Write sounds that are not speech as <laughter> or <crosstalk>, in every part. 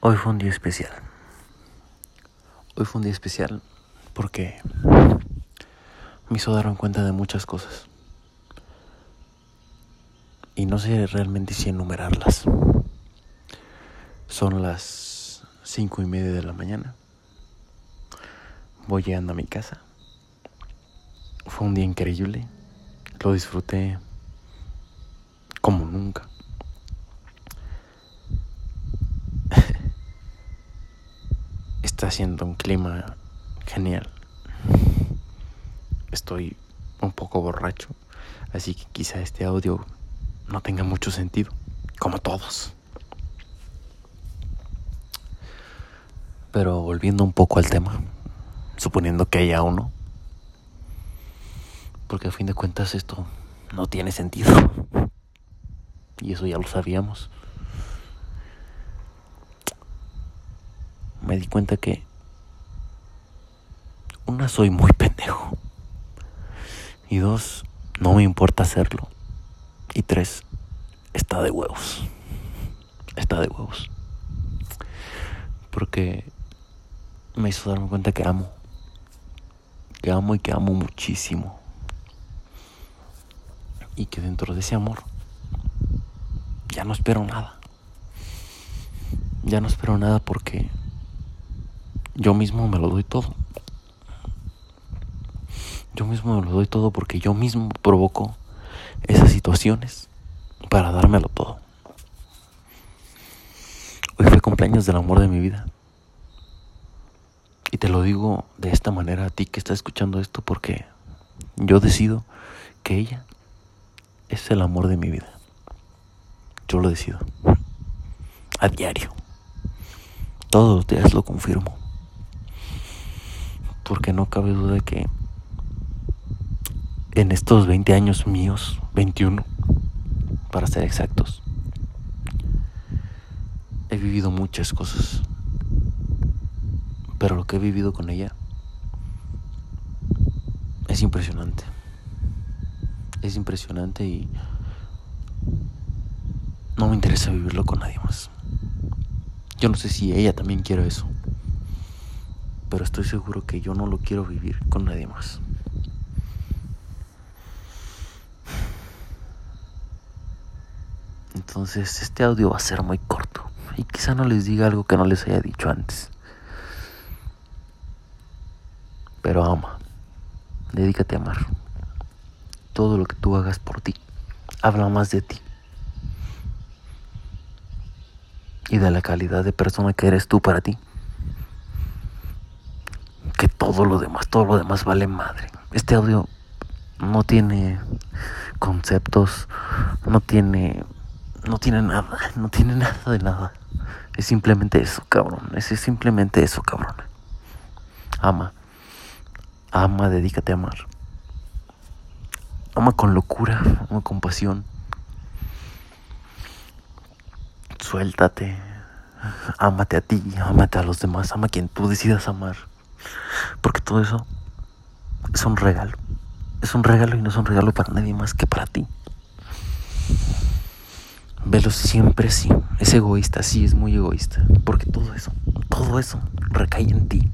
Hoy fue un día especial. Hoy fue un día especial porque me hizo darme cuenta de muchas cosas. Y no sé realmente si enumerarlas. Son las cinco y media de la mañana. Voy llegando a mi casa. Fue un día increíble. Lo disfruté como nunca. Está haciendo un clima genial. Estoy un poco borracho, así que quizá este audio no tenga mucho sentido, como todos. Pero volviendo un poco al tema, suponiendo que haya uno, porque a fin de cuentas esto no tiene sentido. <laughs> Y eso ya lo sabíamos. Me di cuenta que una soy muy pendejo. Y dos, no me importa hacerlo. Y tres, está de huevos. Está de huevos. Porque me hizo darme cuenta que amo. Que amo y que amo muchísimo. Y que dentro de ese amor ya no espero nada. Ya no espero nada porque yo mismo me lo doy todo. Yo mismo me lo doy todo porque yo mismo provoco esas situaciones para dármelo todo. Hoy fue cumpleaños del amor de mi vida. Y te lo digo de esta manera a ti que estás escuchando esto porque yo decido que ella es el amor de mi vida. Yo lo decido. A diario. Todos los días lo confirmo. Porque no cabe duda de que en estos 20 años míos, 21, para ser exactos, he vivido muchas cosas. Pero lo que he vivido con ella es impresionante. Es impresionante y no me interesa vivirlo con nadie más. Yo no sé si ella también quiere eso. Pero estoy seguro que yo no lo quiero vivir con nadie más. Entonces este audio va a ser muy corto. Y quizá no les diga algo que no les haya dicho antes. Pero ama. Dedícate a amar. Todo lo que tú hagas por ti. Habla más de ti. y de la calidad de persona que eres tú para ti. Todo lo demás, todo lo demás vale madre. Este audio no tiene conceptos, no tiene no tiene nada, <laughs> no tiene nada de nada. Es simplemente eso, cabrón. Es simplemente eso, cabrón. Ama. Ama, dedícate a amar. Ama con locura, ama con pasión. Suéltate. Ámate a ti, ámate a los demás, ama a quien tú decidas amar. Porque todo eso es un regalo. Es un regalo y no es un regalo para nadie más que para ti. Velo siempre así. Es egoísta, sí, es muy egoísta. Porque todo eso, todo eso recae en ti.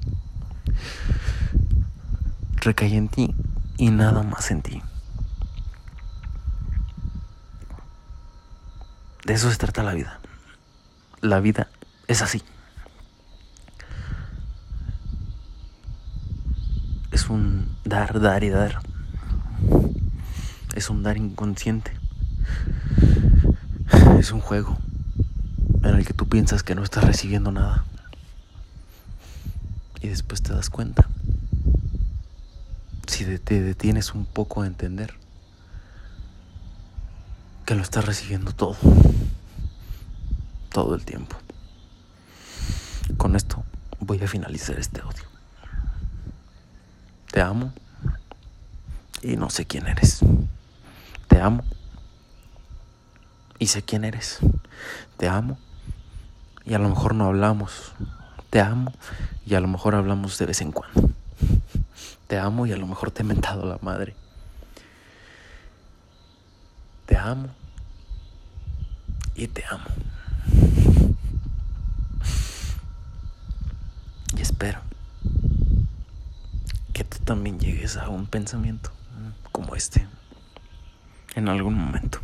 Recae en ti y nada más en ti. De eso se trata la vida. La vida es así. Es un dar, dar y dar. Es un dar inconsciente. Es un juego en el que tú piensas que no estás recibiendo nada. Y después te das cuenta. Si te detienes un poco a entender que lo estás recibiendo todo. Todo el tiempo. Con esto voy a finalizar este audio. Te amo y no sé quién eres. Te amo y sé quién eres. Te amo y a lo mejor no hablamos. Te amo y a lo mejor hablamos de vez en cuando. Te amo y a lo mejor te he mentado la madre. Te amo y te amo. espero que tú también llegues a un pensamiento como este en algún momento.